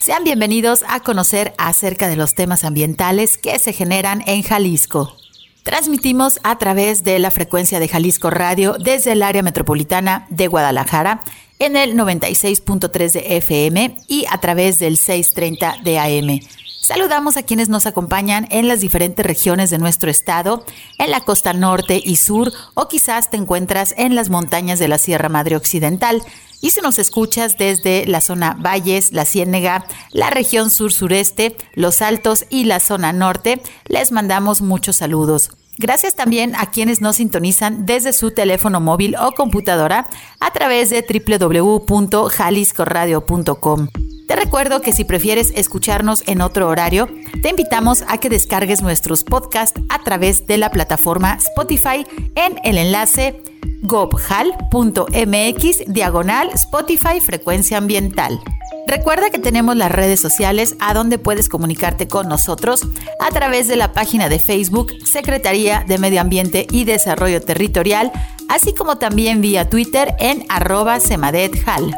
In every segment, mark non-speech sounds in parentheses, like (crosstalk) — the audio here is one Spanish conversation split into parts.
Sean bienvenidos a conocer acerca de los temas ambientales que se generan en Jalisco. Transmitimos a través de la frecuencia de Jalisco Radio desde el área metropolitana de Guadalajara en el 96.3 de FM y a través del 630 de AM. Saludamos a quienes nos acompañan en las diferentes regiones de nuestro estado, en la costa norte y sur, o quizás te encuentras en las montañas de la Sierra Madre Occidental. Y si nos escuchas desde la zona Valles, la Ciénega, la región sur-sureste, los Altos y la zona norte, les mandamos muchos saludos. Gracias también a quienes nos sintonizan desde su teléfono móvil o computadora a través de www.jaliscoradio.com. Te recuerdo que si prefieres escucharnos en otro horario, te invitamos a que descargues nuestros podcasts a través de la plataforma Spotify en el enlace gobhal.mx diagonal Spotify Frecuencia Ambiental. Recuerda que tenemos las redes sociales a donde puedes comunicarte con nosotros a través de la página de Facebook Secretaría de Medio Ambiente y Desarrollo Territorial, así como también vía Twitter en arroba semadethal.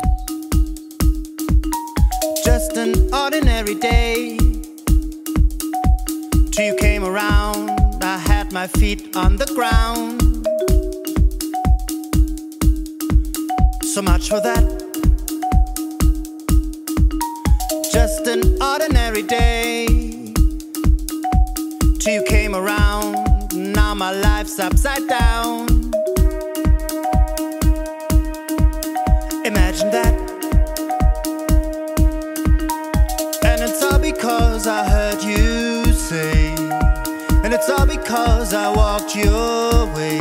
Just an ordinary day. Till came around, I had my feet on the ground. so much for that. Just an ordinary day. Till you came around, now my life's upside down. Imagine that. And it's all because I heard you say. And it's all because I walked your way.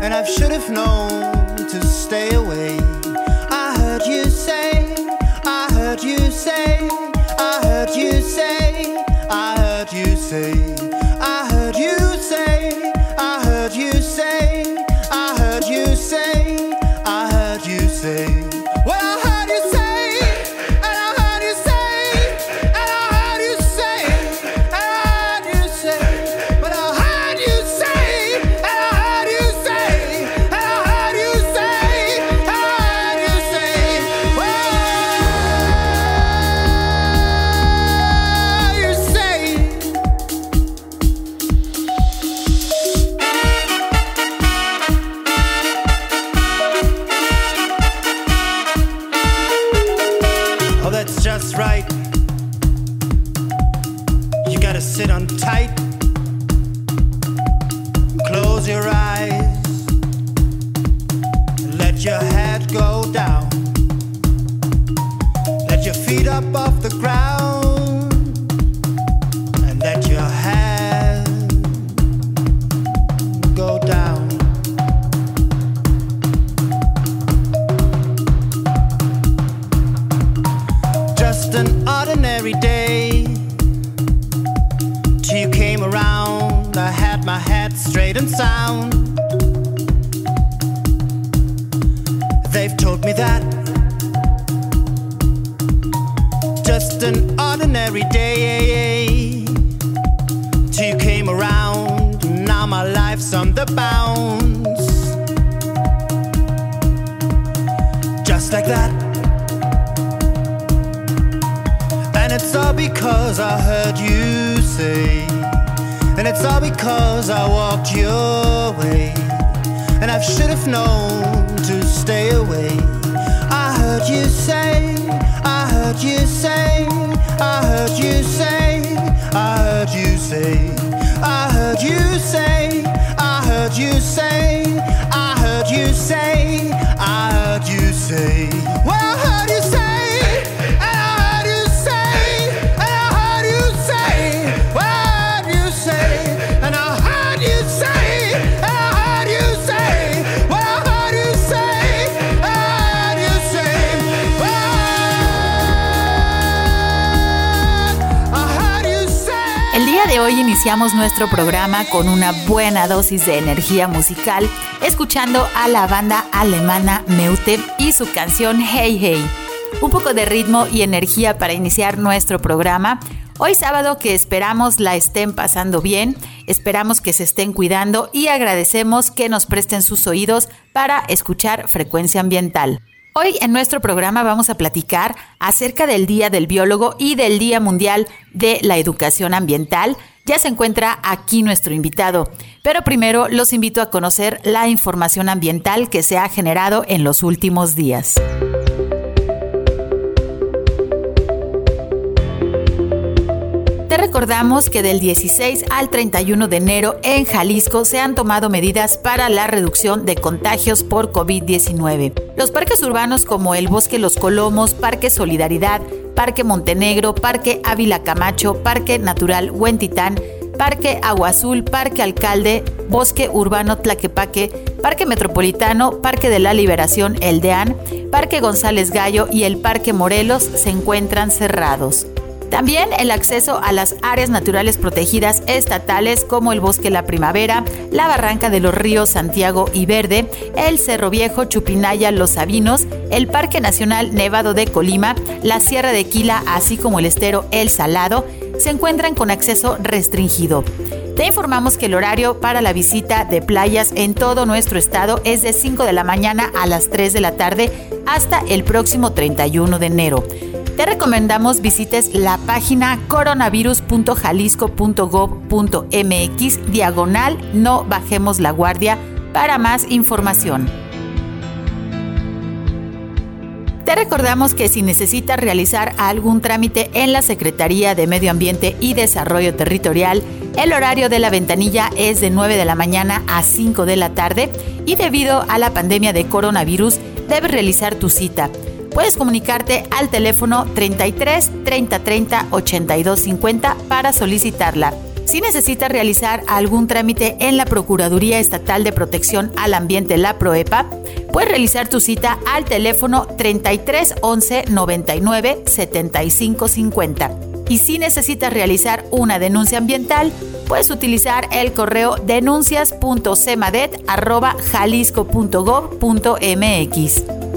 And I should have known to stay away. your head go down. Let your feet up off the ground. Every day, till you came around. Now my life's on the bounds. Just like that. And it's all because I heard you say. And it's all because I walked your way. And I should have known to stay away. I heard you say. I heard you say, I heard you say, I heard you say, I heard you say, I heard you say, I heard you say, I heard you say. Hoy iniciamos nuestro programa con una buena dosis de energía musical, escuchando a la banda alemana Meute y su canción Hey Hey. Un poco de ritmo y energía para iniciar nuestro programa. Hoy sábado que esperamos la estén pasando bien, esperamos que se estén cuidando y agradecemos que nos presten sus oídos para escuchar frecuencia ambiental. Hoy en nuestro programa vamos a platicar acerca del Día del Biólogo y del Día Mundial de la Educación Ambiental. Ya se encuentra aquí nuestro invitado, pero primero los invito a conocer la información ambiental que se ha generado en los últimos días. recordamos que del 16 al 31 de enero en Jalisco se han tomado medidas para la reducción de contagios por COVID-19. Los parques urbanos como el Bosque Los Colomos, Parque Solidaridad, Parque Montenegro, Parque Ávila Camacho, Parque Natural Huentitán, Parque Agua Azul, Parque Alcalde, Bosque Urbano Tlaquepaque, Parque Metropolitano, Parque de la Liberación El Deán, Parque González Gallo y el Parque Morelos se encuentran cerrados. También el acceso a las áreas naturales protegidas estatales como el Bosque La Primavera, la Barranca de los Ríos Santiago y Verde, el Cerro Viejo, Chupinaya, Los Sabinos, el Parque Nacional Nevado de Colima, la Sierra de Quila, así como el estero El Salado, se encuentran con acceso restringido. Te informamos que el horario para la visita de playas en todo nuestro estado es de 5 de la mañana a las 3 de la tarde hasta el próximo 31 de enero te recomendamos visites la página coronavirus.jalisco.gov.mx diagonal no bajemos la guardia para más información. Te recordamos que si necesitas realizar algún trámite en la Secretaría de Medio Ambiente y Desarrollo Territorial, el horario de la ventanilla es de 9 de la mañana a 5 de la tarde y debido a la pandemia de coronavirus debes realizar tu cita puedes comunicarte al teléfono 33 30 30 82 50 para solicitarla. Si necesitas realizar algún trámite en la Procuraduría Estatal de Protección al Ambiente, la PROEPA, puedes realizar tu cita al teléfono 33 11 99 75 50. Y si necesitas realizar una denuncia ambiental, puedes utilizar el correo denuncias.cemadet.jalisco.gov.mx.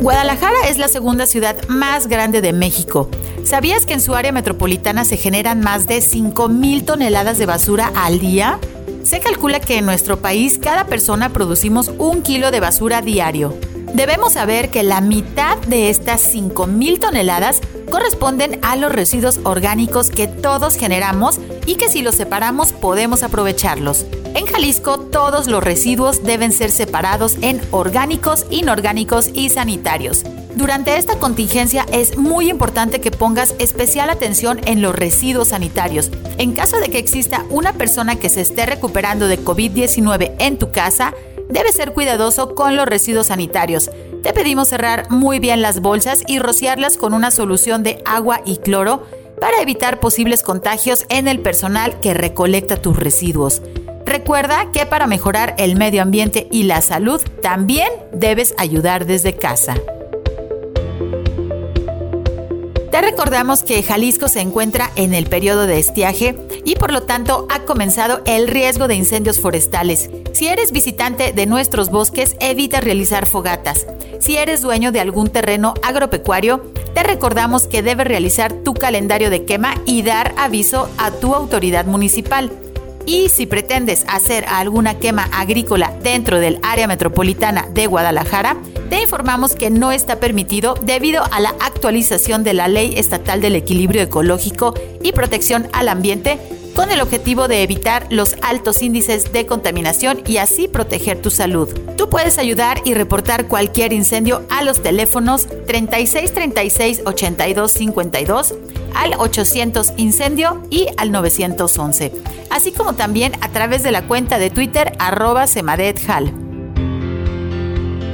Guadalajara es la segunda ciudad más grande de México. ¿Sabías que en su área metropolitana se generan más de 5.000 toneladas de basura al día? Se calcula que en nuestro país cada persona producimos un kilo de basura diario. Debemos saber que la mitad de estas 5.000 toneladas corresponden a los residuos orgánicos que todos generamos y que si los separamos podemos aprovecharlos. En Jalisco todos los residuos deben ser separados en orgánicos, inorgánicos y sanitarios. Durante esta contingencia es muy importante que pongas especial atención en los residuos sanitarios. En caso de que exista una persona que se esté recuperando de COVID-19 en tu casa, debes ser cuidadoso con los residuos sanitarios. Te pedimos cerrar muy bien las bolsas y rociarlas con una solución de agua y cloro para evitar posibles contagios en el personal que recolecta tus residuos. Recuerda que para mejorar el medio ambiente y la salud también debes ayudar desde casa. Te recordamos que Jalisco se encuentra en el periodo de estiaje y por lo tanto ha comenzado el riesgo de incendios forestales. Si eres visitante de nuestros bosques, evita realizar fogatas. Si eres dueño de algún terreno agropecuario, te recordamos que debes realizar tu calendario de quema y dar aviso a tu autoridad municipal. Y si pretendes hacer alguna quema agrícola dentro del área metropolitana de Guadalajara, te informamos que no está permitido debido a la actualización de la Ley Estatal del Equilibrio Ecológico y Protección al Ambiente con el objetivo de evitar los altos índices de contaminación y así proteger tu salud. Tú puedes ayudar y reportar cualquier incendio a los teléfonos 36 36 82 52 al 800 incendio y al 911, así como también a través de la cuenta de Twitter arroba semadethal.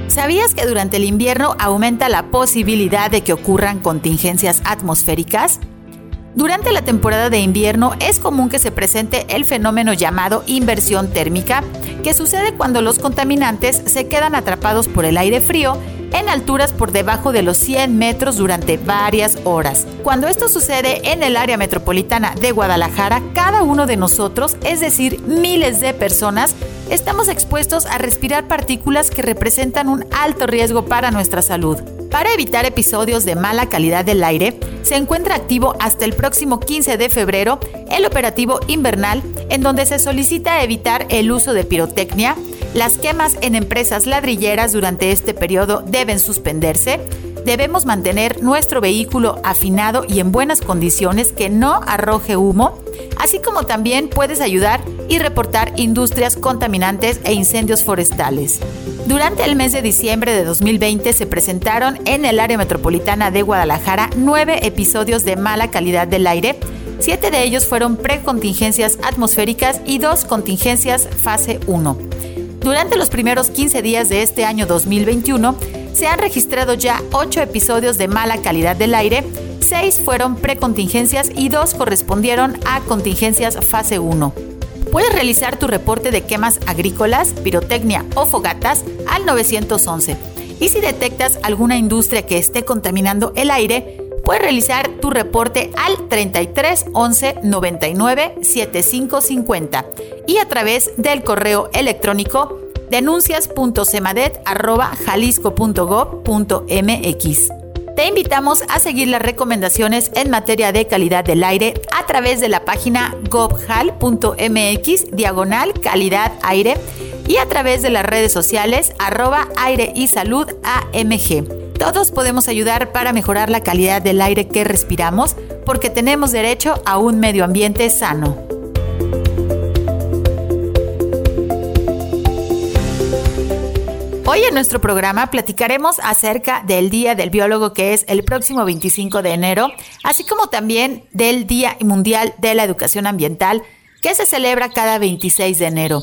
¿Sabías que durante el invierno aumenta la posibilidad de que ocurran contingencias atmosféricas? Durante la temporada de invierno es común que se presente el fenómeno llamado inversión térmica, que sucede cuando los contaminantes se quedan atrapados por el aire frío en alturas por debajo de los 100 metros durante varias horas. Cuando esto sucede en el área metropolitana de Guadalajara, cada uno de nosotros, es decir, miles de personas, estamos expuestos a respirar partículas que representan un alto riesgo para nuestra salud. Para evitar episodios de mala calidad del aire, se encuentra activo hasta el próximo 15 de febrero el operativo invernal, en donde se solicita evitar el uso de pirotecnia. Las quemas en empresas ladrilleras durante este periodo deben suspenderse. Debemos mantener nuestro vehículo afinado y en buenas condiciones que no arroje humo, así como también puedes ayudar y reportar industrias contaminantes e incendios forestales. Durante el mes de diciembre de 2020 se presentaron en el área metropolitana de Guadalajara nueve episodios de mala calidad del aire. Siete de ellos fueron precontingencias atmosféricas y dos contingencias fase 1. Durante los primeros 15 días de este año 2021 se han registrado ya ocho episodios de mala calidad del aire, seis fueron precontingencias y dos correspondieron a contingencias fase 1. Puedes realizar tu reporte de quemas agrícolas, pirotecnia o fogatas al 911. Y si detectas alguna industria que esté contaminando el aire, puedes realizar tu reporte al 33 11 99 7550 y a través del correo electrónico denuncias.cemadet.jalisco.gov.mx. Te invitamos a seguir las recomendaciones en materia de calidad del aire a través de la página govhal.mx diagonal calidad aire y a través de las redes sociales arroba aire y salud AMG. Todos podemos ayudar para mejorar la calidad del aire que respiramos porque tenemos derecho a un medio ambiente sano. Hoy en nuestro programa platicaremos acerca del Día del Biólogo que es el próximo 25 de enero, así como también del Día Mundial de la Educación Ambiental que se celebra cada 26 de enero.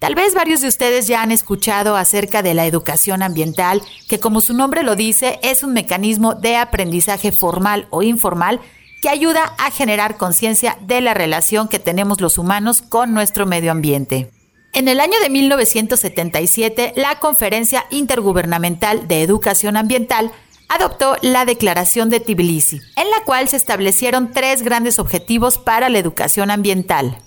Tal vez varios de ustedes ya han escuchado acerca de la educación ambiental, que como su nombre lo dice, es un mecanismo de aprendizaje formal o informal que ayuda a generar conciencia de la relación que tenemos los humanos con nuestro medio ambiente. En el año de 1977, la Conferencia Intergubernamental de Educación Ambiental adoptó la Declaración de Tbilisi, en la cual se establecieron tres grandes objetivos para la educación ambiental.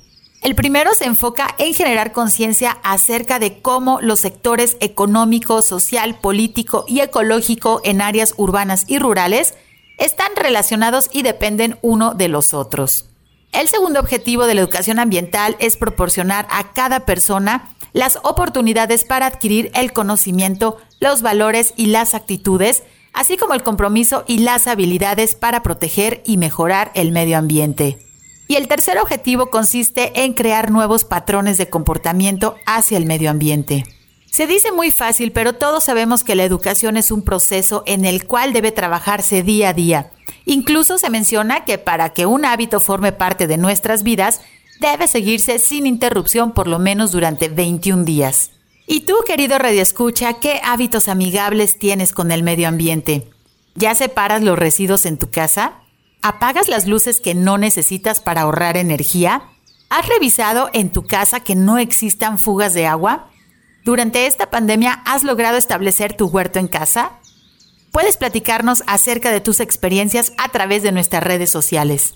El primero se enfoca en generar conciencia acerca de cómo los sectores económico, social, político y ecológico en áreas urbanas y rurales están relacionados y dependen uno de los otros. El segundo objetivo de la educación ambiental es proporcionar a cada persona las oportunidades para adquirir el conocimiento, los valores y las actitudes, así como el compromiso y las habilidades para proteger y mejorar el medio ambiente. Y el tercer objetivo consiste en crear nuevos patrones de comportamiento hacia el medio ambiente. Se dice muy fácil, pero todos sabemos que la educación es un proceso en el cual debe trabajarse día a día. Incluso se menciona que para que un hábito forme parte de nuestras vidas, debe seguirse sin interrupción por lo menos durante 21 días. ¿Y tú, querido Escucha, qué hábitos amigables tienes con el medio ambiente? ¿Ya separas los residuos en tu casa? ¿Apagas las luces que no necesitas para ahorrar energía? ¿Has revisado en tu casa que no existan fugas de agua? Durante esta pandemia, ¿has logrado establecer tu huerto en casa? Puedes platicarnos acerca de tus experiencias a través de nuestras redes sociales.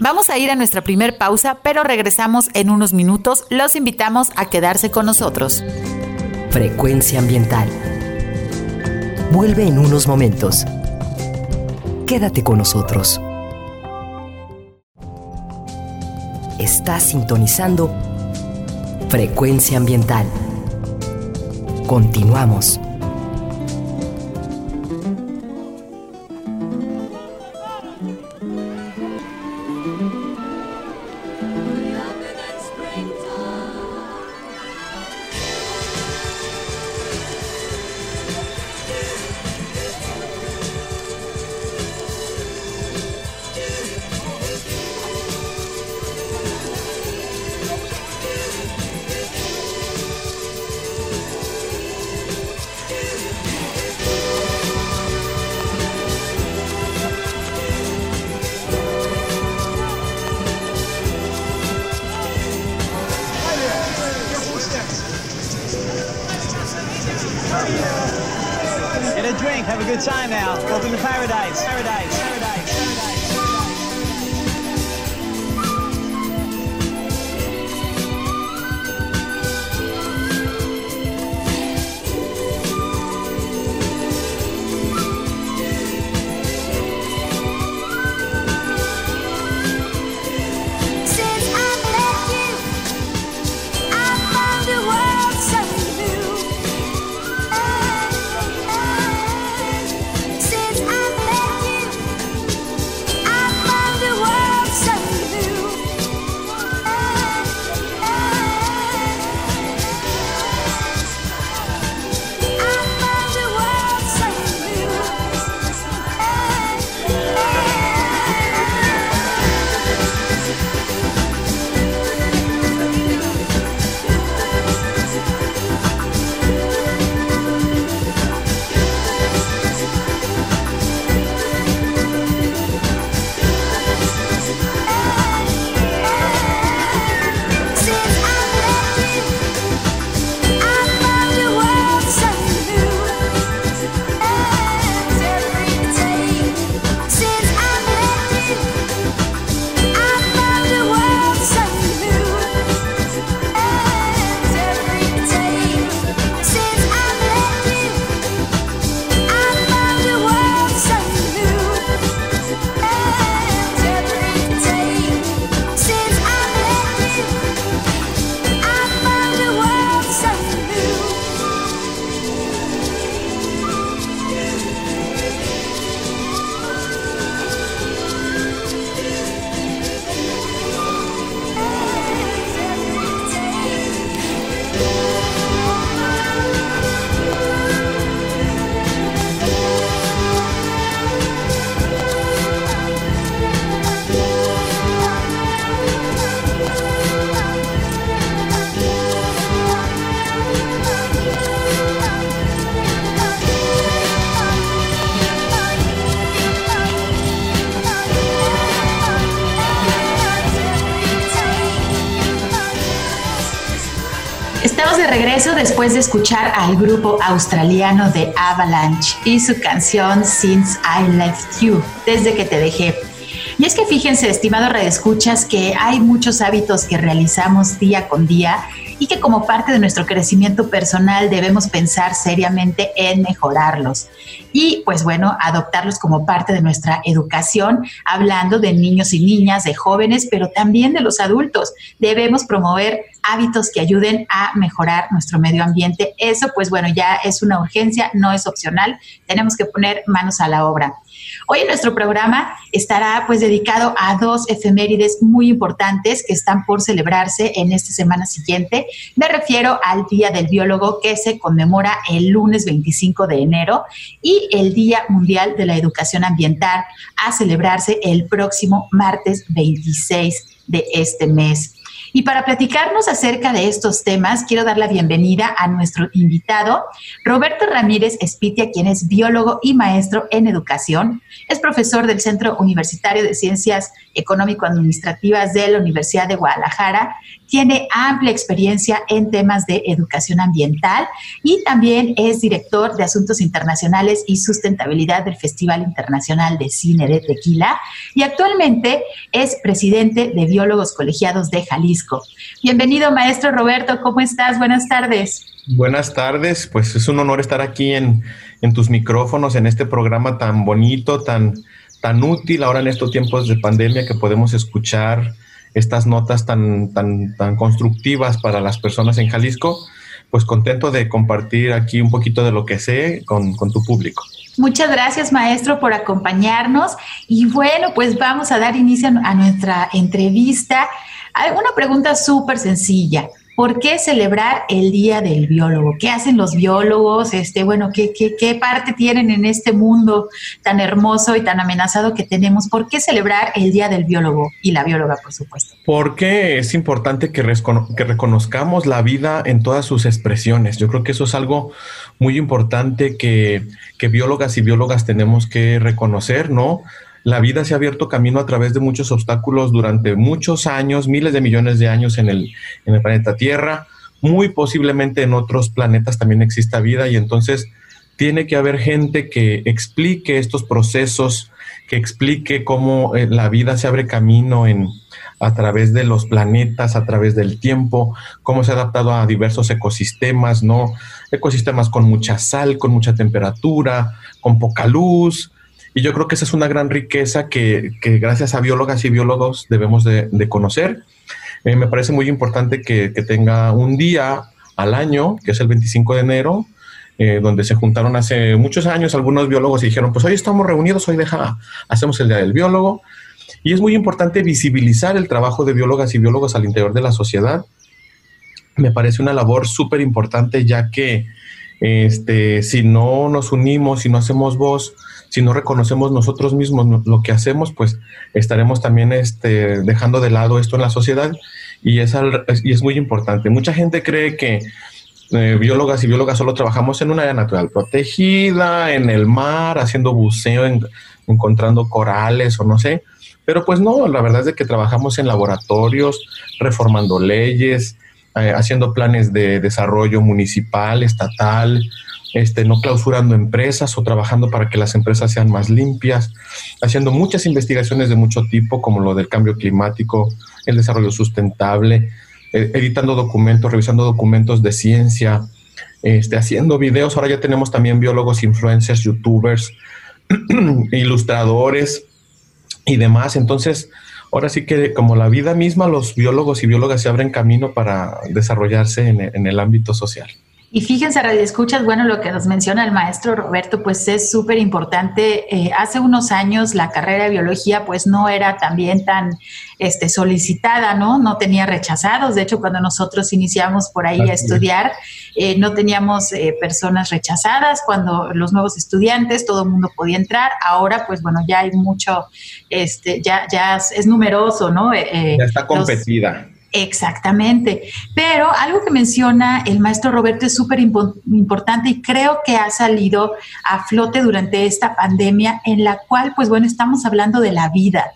Vamos a ir a nuestra primer pausa, pero regresamos en unos minutos. Los invitamos a quedarse con nosotros. Frecuencia ambiental. Vuelve en unos momentos. Quédate con nosotros. Estás sintonizando Frecuencia ambiental. Continuamos. Regreso después de escuchar al grupo australiano de Avalanche y su canción Since I Left You, desde que te dejé. Y es que fíjense, estimado redescuchas, que hay muchos hábitos que realizamos día con día y que como parte de nuestro crecimiento personal debemos pensar seriamente en mejorarlos. Y pues bueno, adoptarlos como parte de nuestra educación, hablando de niños y niñas, de jóvenes, pero también de los adultos. Debemos promover hábitos que ayuden a mejorar nuestro medio ambiente. Eso pues bueno, ya es una urgencia, no es opcional. Tenemos que poner manos a la obra. Hoy en nuestro programa estará pues dedicado a dos efemérides muy importantes que están por celebrarse en esta semana siguiente. Me refiero al Día del Biólogo que se conmemora el lunes 25 de enero y el Día Mundial de la Educación Ambiental a celebrarse el próximo martes 26 de este mes. Y para platicarnos acerca de estos temas, quiero dar la bienvenida a nuestro invitado, Roberto Ramírez Espitia, quien es biólogo y maestro en educación. Es profesor del Centro Universitario de Ciencias Económico-Administrativas de la Universidad de Guadalajara. Tiene amplia experiencia en temas de educación ambiental y también es director de Asuntos Internacionales y Sustentabilidad del Festival Internacional de Cine de Tequila y actualmente es presidente de Biólogos Colegiados de Jalisco. Bienvenido, maestro Roberto, ¿cómo estás? Buenas tardes. Buenas tardes, pues es un honor estar aquí en, en tus micrófonos, en este programa tan bonito, tan, tan útil ahora en estos tiempos de pandemia que podemos escuchar estas notas tan, tan, tan constructivas para las personas en Jalisco, pues contento de compartir aquí un poquito de lo que sé con, con tu público. Muchas gracias, maestro, por acompañarnos. Y bueno, pues vamos a dar inicio a nuestra entrevista. Una pregunta súper sencilla. ¿Por qué celebrar el Día del Biólogo? ¿Qué hacen los biólogos? Este, bueno, ¿qué, qué, qué parte tienen en este mundo tan hermoso y tan amenazado que tenemos? ¿Por qué celebrar el Día del Biólogo y la bióloga, por supuesto? Porque es importante que, reconozcamos la vida en todas sus expresiones. Yo creo que eso es algo muy importante que, que biólogas y biólogas tenemos que reconocer, ¿no? La vida se ha abierto camino a través de muchos obstáculos durante muchos años, miles de millones de años en el, planeta Tierra. Muy posiblemente en otros planetas también exista vida y entonces tiene que haber gente que explique estos procesos, que explique cómo eh, la vida se abre camino en, a través de los planetas, a través del tiempo, cómo se ha adaptado a diversos ecosistemas, ¿no? Ecosistemas con mucha sal, con mucha temperatura, con poca luz. Y yo creo que esa es una gran riqueza que, gracias a biólogas y biólogos debemos de, conocer. Eh, me parece muy importante que, tenga un día al año, que es el 25 de enero, eh, donde se juntaron hace muchos años algunos biólogos y dijeron, pues hoy estamos reunidos, hoy deja, hacemos el Día del Biólogo. Y es muy importante visibilizar el trabajo de biólogas y biólogos al interior de la sociedad. Me parece una labor súper importante ya que este, si no nos unimos, si no hacemos voz, si no reconocemos nosotros mismos lo que hacemos, pues estaremos también este, dejando de lado esto en la sociedad y es, y es muy importante. Mucha gente cree que eh, biólogas y biólogas solo trabajamos en un área natural protegida, en el mar, haciendo buceo, encontrando corales o no sé, pero pues no, la verdad es de que trabajamos en laboratorios, reformando leyes, eh, haciendo planes de desarrollo municipal, estatal, este, no clausurando empresas o trabajando para que las empresas sean más limpias, haciendo muchas investigaciones de mucho tipo, como lo del cambio climático, el desarrollo sustentable, eh, editando documentos, revisando documentos de ciencia, este, haciendo videos. Ahora ya tenemos también biólogos, influencers, youtubers, (clears throat) ilustradores, y demás. Entonces, ahora sí que como la vida misma, los biólogos y biólogas se abren camino para desarrollarse en, el ámbito social. Y fíjense, Radio Escuchas, bueno, lo que nos menciona el maestro Roberto, pues es súper importante. Eh, hace unos años la carrera de biología pues no era también tan este, solicitada, ¿no? No tenía rechazados. De hecho, cuando nosotros iniciamos por ahí a estudiar, eh, no teníamos eh, personas rechazadas. Cuando los nuevos estudiantes, todo el mundo podía entrar. Ahora, pues bueno, ya hay mucho, este, ya, ya es numeroso, ¿no? ya está competida. Exactamente. Pero algo que menciona el maestro Roberto es súper importante y creo que ha salido a flote durante esta pandemia en la cual, pues bueno, estamos hablando de la vida.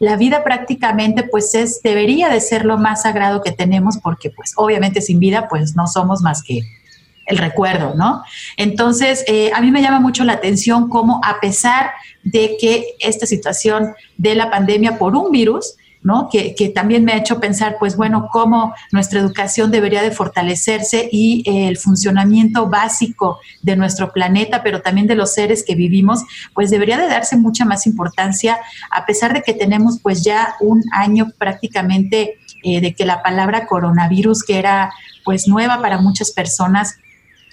La vida prácticamente pues es, debería de ser lo más sagrado que tenemos porque pues obviamente sin vida pues no somos más que el recuerdo, ¿no? Entonces, eh, a mí me llama mucho la atención cómo a pesar de que esta situación de la pandemia por un virus, que, también me ha hecho pensar, pues bueno, cómo nuestra educación debería de fortalecerse y eh, el funcionamiento básico de nuestro planeta, pero también de los seres que vivimos, pues debería de darse mucha más importancia, a pesar de que tenemos pues ya un año prácticamente eh, de que la palabra coronavirus, que era pues nueva para muchas personas,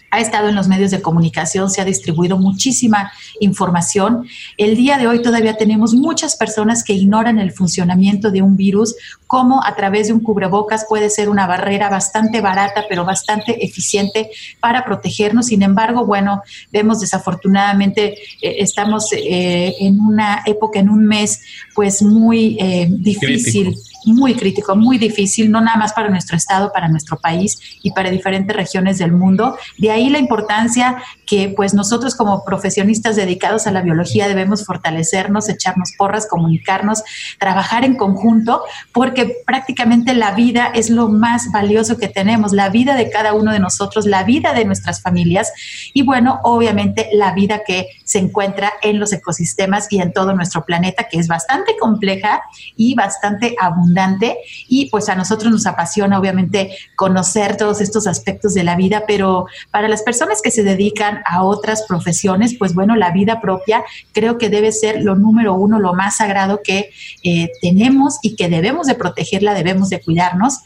ha estado en los medios de comunicación, se ha distribuido muchísima información. El día de hoy todavía tenemos muchas personas que ignoran el funcionamiento de un virus, como a través de un cubrebocas puede ser una barrera bastante barata, pero bastante eficiente para protegernos. Sin embargo, bueno, vemos desafortunadamente, eh, estamos eh, en una época, en un mes, pues muy eh, difícil muy crítico, muy difícil, no nada más para nuestro estado, para nuestro país y para diferentes regiones del mundo. De ahí la importancia que pues nosotros como profesionistas dedicados a la biología debemos fortalecernos, echarnos porras, comunicarnos, trabajar en conjunto, porque prácticamente la vida es lo más valioso que tenemos, la vida de cada uno de nosotros, la vida de nuestras familias y bueno, obviamente la vida que se encuentra en los ecosistemas y en todo nuestro planeta, que es bastante compleja y bastante abundante y pues a nosotros nos apasiona obviamente conocer todos estos aspectos de la vida, pero para las personas que se dedican a otras profesiones, pues bueno, la vida propia creo que debe ser lo número uno, lo más sagrado que eh, tenemos y que debemos de protegerla, debemos de cuidarnos.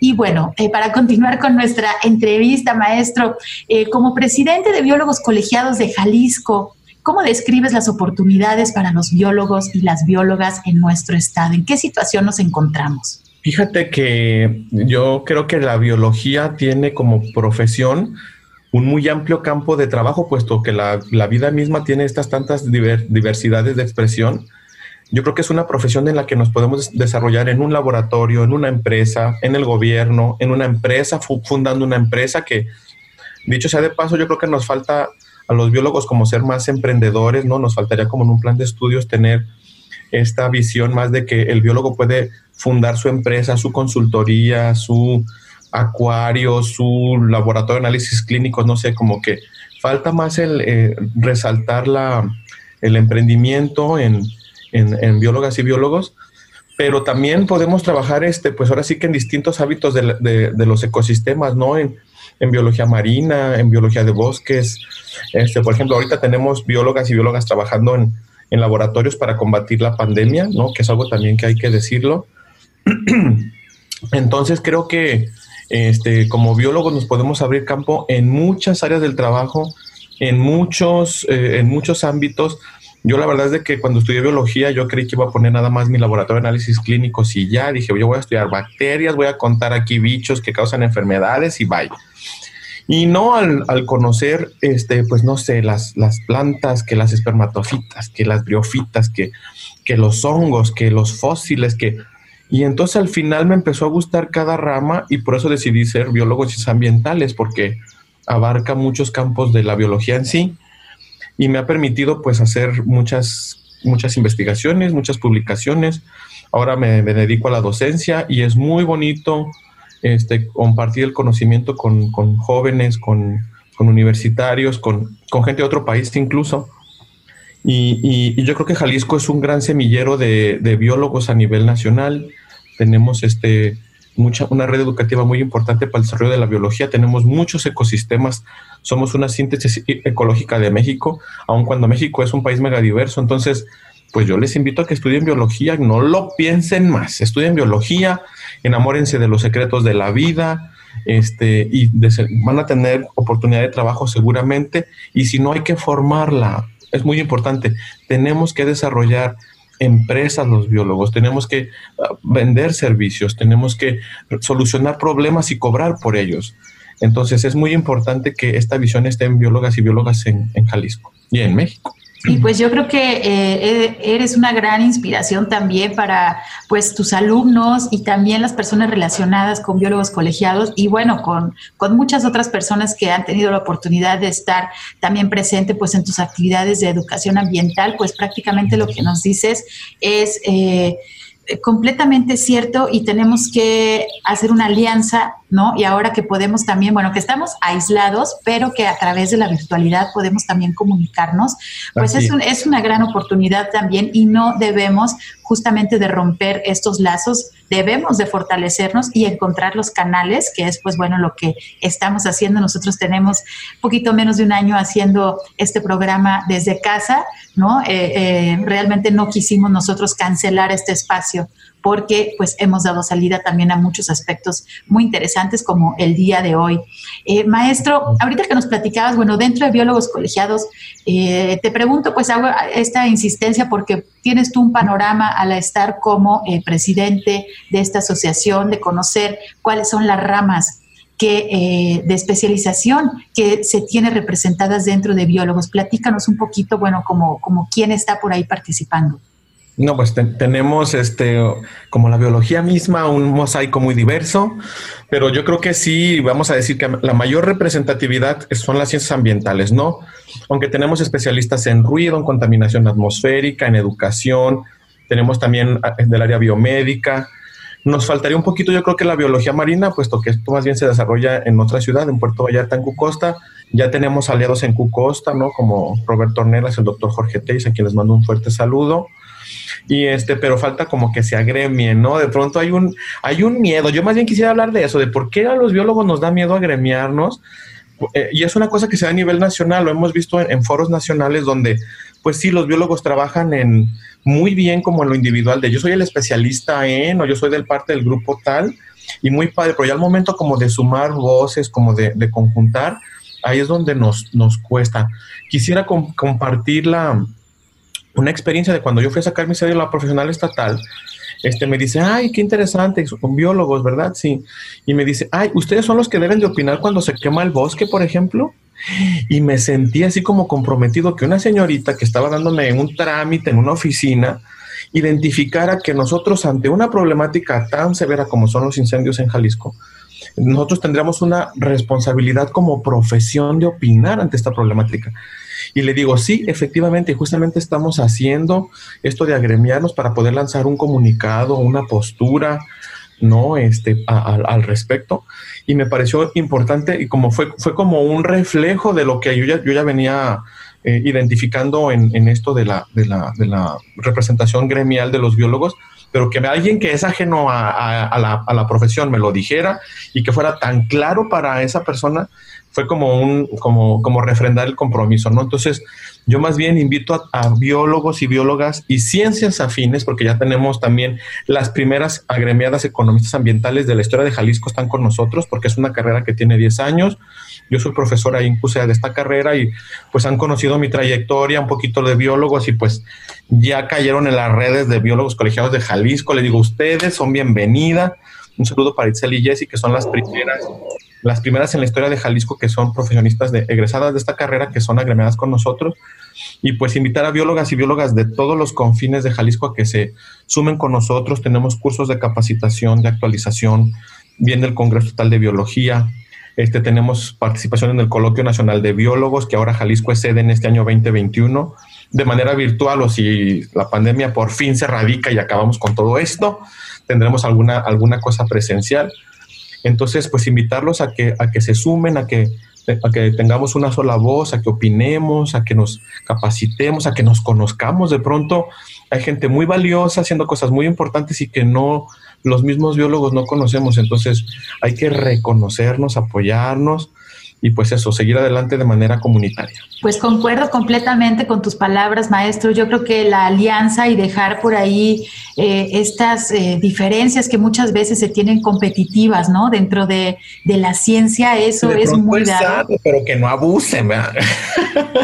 Y bueno, eh, para continuar con nuestra entrevista, maestro, eh, como presidente de Biólogos Colegiados de Jalisco, ¿Cómo describes las oportunidades para los biólogos y las biólogas en nuestro estado? ¿En qué situación nos encontramos? Fíjate que yo creo que la biología tiene como profesión un muy amplio campo de trabajo, puesto que la, vida misma tiene estas tantas diversidades de expresión. Yo creo que es una profesión en la que nos podemos desarrollar en un laboratorio, en una empresa, en el gobierno, en una empresa, fundando una empresa que, dicho sea de paso, yo creo que nos falta a los biólogos como ser más emprendedores, ¿no? Nos faltaría como en un plan de estudios tener esta visión más de que el biólogo puede fundar su empresa, su consultoría, su acuario, su laboratorio de análisis clínicos, no sé, como que falta más el eh, resaltar la, el emprendimiento en, en, biólogas y biólogos, pero también podemos trabajar, este, pues ahora sí que en distintos hábitos de, los ecosistemas, ¿no? En, biología marina, en biología de bosques. Este, por ejemplo, ahorita tenemos biólogas y biólogas trabajando en, en laboratorios para combatir la pandemia, ¿no? Que es algo también que hay que decirlo. (clears throat) Entonces creo que este, como biólogos nos podemos abrir campo en muchas áreas del trabajo, en muchos, eh, en muchos ámbitos. Yo la verdad es de que cuando estudié biología yo creí que iba a poner nada más mi laboratorio de análisis clínicos y ya dije, yo voy a estudiar bacterias, voy a contar aquí bichos que causan enfermedades y vaya. Y no al, al, conocer, este, pues no sé, las, las plantas, que las espermatofitas, que las briofitas, que, que los hongos, que los fósiles, que y entonces al final me empezó a gustar cada rama y por eso decidí ser biólogo ambientales, porque abarca muchos campos de la biología en sí y me ha permitido pues hacer muchas, muchas investigaciones, muchas publicaciones. Ahora me, dedico a la docencia y es muy bonito este, compartir el conocimiento con, jóvenes, con, universitarios, con, con gente de otro país incluso y, yo creo que Jalisco es un gran semillero de, biólogos a nivel nacional. Tenemos este, mucha, una red educativa muy importante para el desarrollo de la biología. Tenemos muchos ecosistemas. Somos una síntesis e, ecológica de México, aun cuando México es un país megadiverso. Entonces, pues yo les invito a que estudien biología, no lo piensen más, estudien biología, enamórense de los secretos de la vida, este, y van a tener oportunidad de trabajo seguramente, y si no hay que formarla, es muy importante. Tenemos que desarrollar empresas los biólogos, tenemos que ah, vender servicios, tenemos que solucionar problemas y cobrar por ellos. Entonces es muy importante que esta visión esté en biólogas y biólogas en Jalisco y en México. Y pues yo creo que eh, eres una gran inspiración también para pues tus alumnos y también las personas relacionadas con biólogos colegiados y bueno, con, con muchas otras personas que han tenido la oportunidad de estar también presente pues en tus actividades de educación ambiental, pues prácticamente lo que nos dices es... Eh, completamente cierto y tenemos que hacer una alianza, ¿no? Y ahora que podemos también, bueno, que estamos aislados, pero que a través de la virtualidad podemos también comunicarnos, pues es, es una gran oportunidad también y no debemos justamente de romper estos lazos, debemos de fortalecernos y encontrar los canales, que es pues bueno lo que estamos haciendo. Nosotros tenemos poquito menos de un año haciendo este programa desde casa, ¿no? Eh, eh, realmente no quisimos nosotros cancelar este espacio porque pues hemos dado salida también a muchos aspectos muy interesantes como el día de hoy. Eh, maestro, ahorita que nos platicabas, bueno, dentro de biólogos colegiados, eh, te pregunto pues hago esta insistencia porque tienes tú un panorama al estar como eh, presidente de esta asociación, de conocer cuáles son las ramas que, de especialización que se tiene representadas dentro de biólogos. Platícanos un poquito, bueno, como, como quién está por ahí participando. No, pues tenemos este, como la biología misma, un mosaico muy diverso, pero yo creo que sí, vamos a decir que la mayor representatividad son las ciencias ambientales, ¿no? Aunque tenemos especialistas en ruido, en contaminación atmosférica, en educación, tenemos también ah, del área biomédica. Nos faltaría un poquito, yo creo que la biología marina, puesto que esto más bien se desarrolla en otra ciudad, en Puerto Vallarta, en Cucosta. Ya tenemos aliados en Cucosta, ¿no? Como Roberto Ornelas, el doctor Jorge Teis, a quien les mando un fuerte saludo y este, pero falta como que se agremien, ¿no? De pronto hay un, hay un miedo. Yo más bien quisiera hablar de eso, de por qué a los biólogos nos da miedo agremiarnos. Eh, y es una cosa que se da a nivel nacional, lo hemos visto en, foros nacionales donde, pues sí, los biólogos trabajan en muy bien como en lo individual, de yo soy el especialista en, o yo soy del parte del grupo tal, y muy padre, pero ya al momento como de sumar voces, como de, de conjuntar, ahí es donde nos, nos cuesta. Quisiera compartir la, una experiencia de cuando yo fui a sacar mi cédula profesional estatal, este me dice, ay, qué interesante, son biólogos, ¿verdad? Sí. Y me dice, ay, ustedes son los que deben de opinar cuando se quema el bosque, por ejemplo. Y me sentí así como comprometido que una señorita que estaba dándome un trámite en una oficina identificara que nosotros ante una problemática tan severa como son los incendios en Jalisco, nosotros tendríamos una responsabilidad como profesión de opinar ante esta problemática. Y le digo, sí, efectivamente, justamente estamos haciendo esto de agremiarnos para poder lanzar un comunicado, una postura, ¿no? Este, al respecto. Y me pareció importante y como fue, fue como un reflejo de lo que yo ya, yo ya venía eh, identificando en, en, esto de la, de, la, de la representación gremial de los biólogos, pero que alguien que es ajeno a, la, a, la, profesión me lo dijera y que fuera tan claro para esa persona, fue como un, como, como refrendar el compromiso, ¿no? Entonces, yo más bien invito a, biólogos y biólogas y ciencias afines, porque ya tenemos también las primeras agremiadas economistas ambientales de la historia de Jalisco están con nosotros, porque es una carrera que tiene 10 años. Yo soy profesora en de esta carrera y pues han conocido mi trayectoria, un poquito de biólogos y pues ya cayeron en las redes de biólogos colegiados de Jalisco. Le digo, ustedes son bienvenida. Un saludo para Itzel y Jessy, que son las primeras las primeras en la historia de Jalisco que son profesionistas de, egresadas de esta carrera, que son agremiadas con nosotros, y pues invitar a biólogas y biólogas de todos los confines de Jalisco a que se sumen con nosotros. Tenemos cursos de capacitación, de actualización, viene el Congreso Total de Biología, este, tenemos participación en el Coloquio Nacional de Biólogos, que ahora Jalisco es sede en este año 2021, de manera virtual o si la pandemia por fin se radica y acabamos con todo esto, tendremos alguna, alguna cosa presencial. Entonces, pues invitarlos a que, a que se sumen, a que, a que tengamos una sola voz, a que opinemos, a que nos capacitemos, a que nos conozcamos. De pronto hay gente muy valiosa haciendo cosas muy importantes y que no, los mismos biólogos no conocemos. Entonces hay que reconocernos, apoyarnos y pues eso, seguir adelante de manera comunitaria. Pues concuerdo completamente con tus palabras, maestro. Yo creo que la alianza y dejar por ahí eh, estas eh, diferencias que muchas veces se tienen competitivas, ¿no? Dentro de, de la ciencia, eso es muy dado. Pero que no abusen, ¿verdad?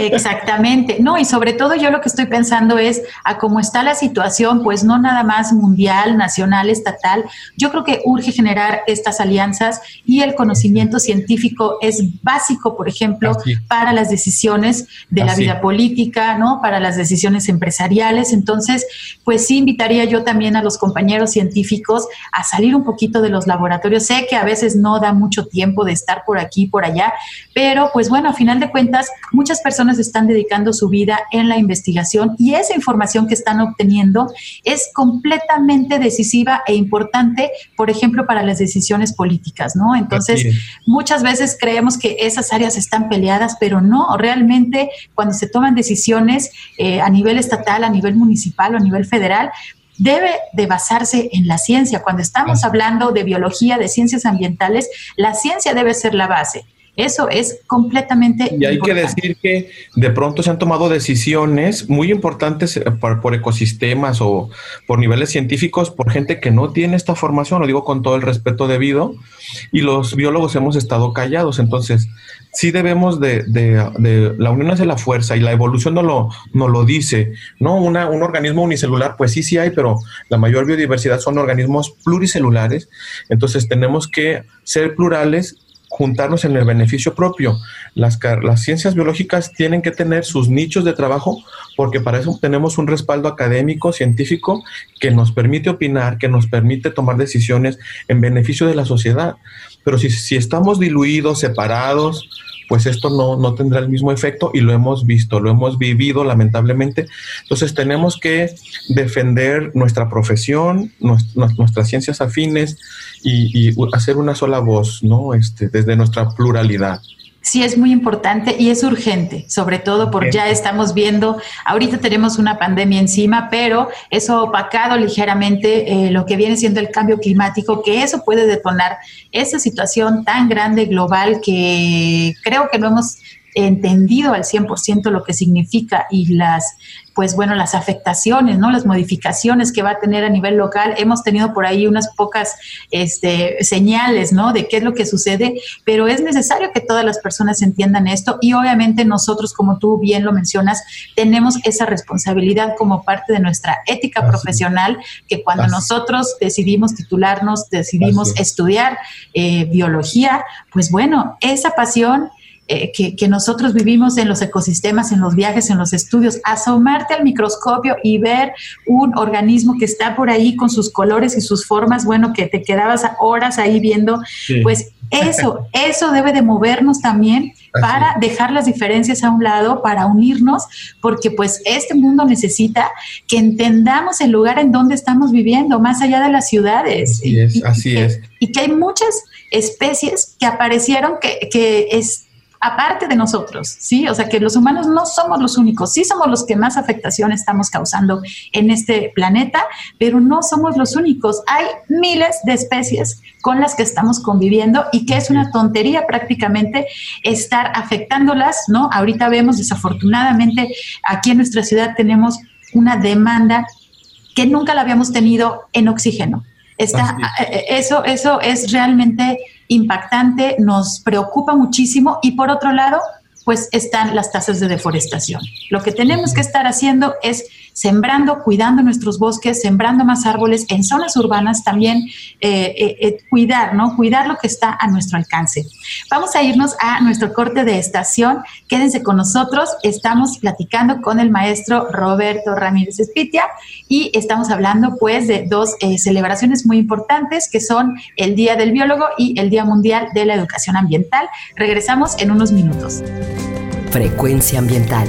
Exactamente. No, y sobre todo yo lo que estoy pensando es a cómo está la situación, pues no nada más mundial, nacional, estatal. Yo creo que urge generar estas alianzas y el conocimiento científico es básico, por ejemplo, para las decisiones de la vida política, ¿no? Para las decisiones empresariales. Entonces, pues sí invitaría yo también a los compañeros científicos a salir un poquito de los laboratorios. Sé que a veces no da mucho tiempo de estar por aquí, y por allá, pero pues bueno, a final de cuentas, muchas personas están dedicando su vida en la investigación y esa información que están obteniendo es completamente decisiva e importante, por ejemplo, para las decisiones políticas, ¿no? Entonces, muchas veces creemos que esas áreas están peleadas, pero no, realmente cuando se toman decisiones eh, a nivel estatal, a nivel municipal o a nivel federal, debe de basarse en la ciencia. Cuando estamos hablando de biología, de ciencias ambientales, la ciencia debe ser la base. Eso es completamente. Y hay que decir que de pronto se han tomado decisiones muy importantes eh, por, ecosistemas o por niveles científicos por gente que no tiene esta formación, lo digo con todo el respeto debido, y los biólogos hemos estado callados. Entonces, sí debemos de, de, la unión hace la fuerza y la evolución no lo, no lo dice, ¿no? Una, un organismo unicelular, pues sí, sí hay, pero la mayor biodiversidad son organismos pluricelulares. Entonces, tenemos que ser plurales juntarnos en el beneficio propio. Las, las ciencias biológicas tienen que tener sus nichos de trabajo porque para eso tenemos un respaldo académico, científico, que nos permite opinar, que nos permite tomar decisiones en beneficio de la sociedad. Pero si, si estamos diluidos, separados, pues esto no, no, tendrá el mismo efecto y lo hemos visto, lo hemos vivido lamentablemente. Entonces tenemos que defender nuestra profesión, nuestras ciencias afines y, y, hacer una sola voz, ¿no? Este, desde nuestra pluralidad sí es muy importante y es urgente, sobre todo porque ya estamos viendo, ahorita tenemos una pandemia encima, pero eso ha opacado ligeramente eh, lo que viene siendo el cambio climático, que eso puede detonar esa situación tan grande global que creo que no hemos entendido al 100% lo que significa y las pues bueno, las afectaciones, ¿no? Las modificaciones que va a tener a nivel local. Hemos tenido por ahí unas pocas este, señales, ¿no? De qué es lo que sucede, pero es necesario que todas las personas entiendan esto y obviamente nosotros, como tú bien lo mencionas, tenemos esa responsabilidad como parte de nuestra ética profesional, que cuando nosotros decidimos titularnos, decidimos estudiar eh, biología, pues bueno, esa pasión eh, que, nosotros vivimos en los ecosistemas, en los viajes, en los estudios, asomarte al microscopio y ver un organismo que está por ahí con sus colores y sus formas, bueno, que te quedabas horas ahí viendo, pues eso, (laughs) eso debe de movernos también para dejar las diferencias a un lado, para unirnos, porque pues este mundo necesita que entendamos el lugar en donde estamos viviendo, más allá de las ciudades. Así es, así es. Y que hay muchas especies que aparecieron que, que es, aparte de nosotros, ¿sí? O sea, que los humanos no somos los únicos, sí somos los que más afectación estamos causando en este planeta, pero no somos los únicos. Hay miles de especies con las que estamos conviviendo y que es una tontería prácticamente estar afectándolas, ¿no? Ahorita vemos, desafortunadamente, aquí en nuestra ciudad tenemos una demanda que nunca la habíamos tenido en oxígeno. Está, eh, eso, eso es realmente impactante, nos preocupa muchísimo y por otro lado, pues están las tasas de deforestación. Lo que tenemos que estar haciendo es sembrando, cuidando nuestros bosques, sembrando más árboles en zonas urbanas, también eh, eh, eh, cuidar, ¿no? Cuidar lo que está a nuestro alcance. Vamos a irnos a nuestro corte de estación. Quédense con nosotros. Estamos platicando con el maestro Roberto Ramírez Espitia y estamos hablando pues de dos celebraciones muy importantes que son el Día del Biólogo y el Día Mundial de la Educación Ambiental. Regresamos en unos minutos. Frecuencia ambiental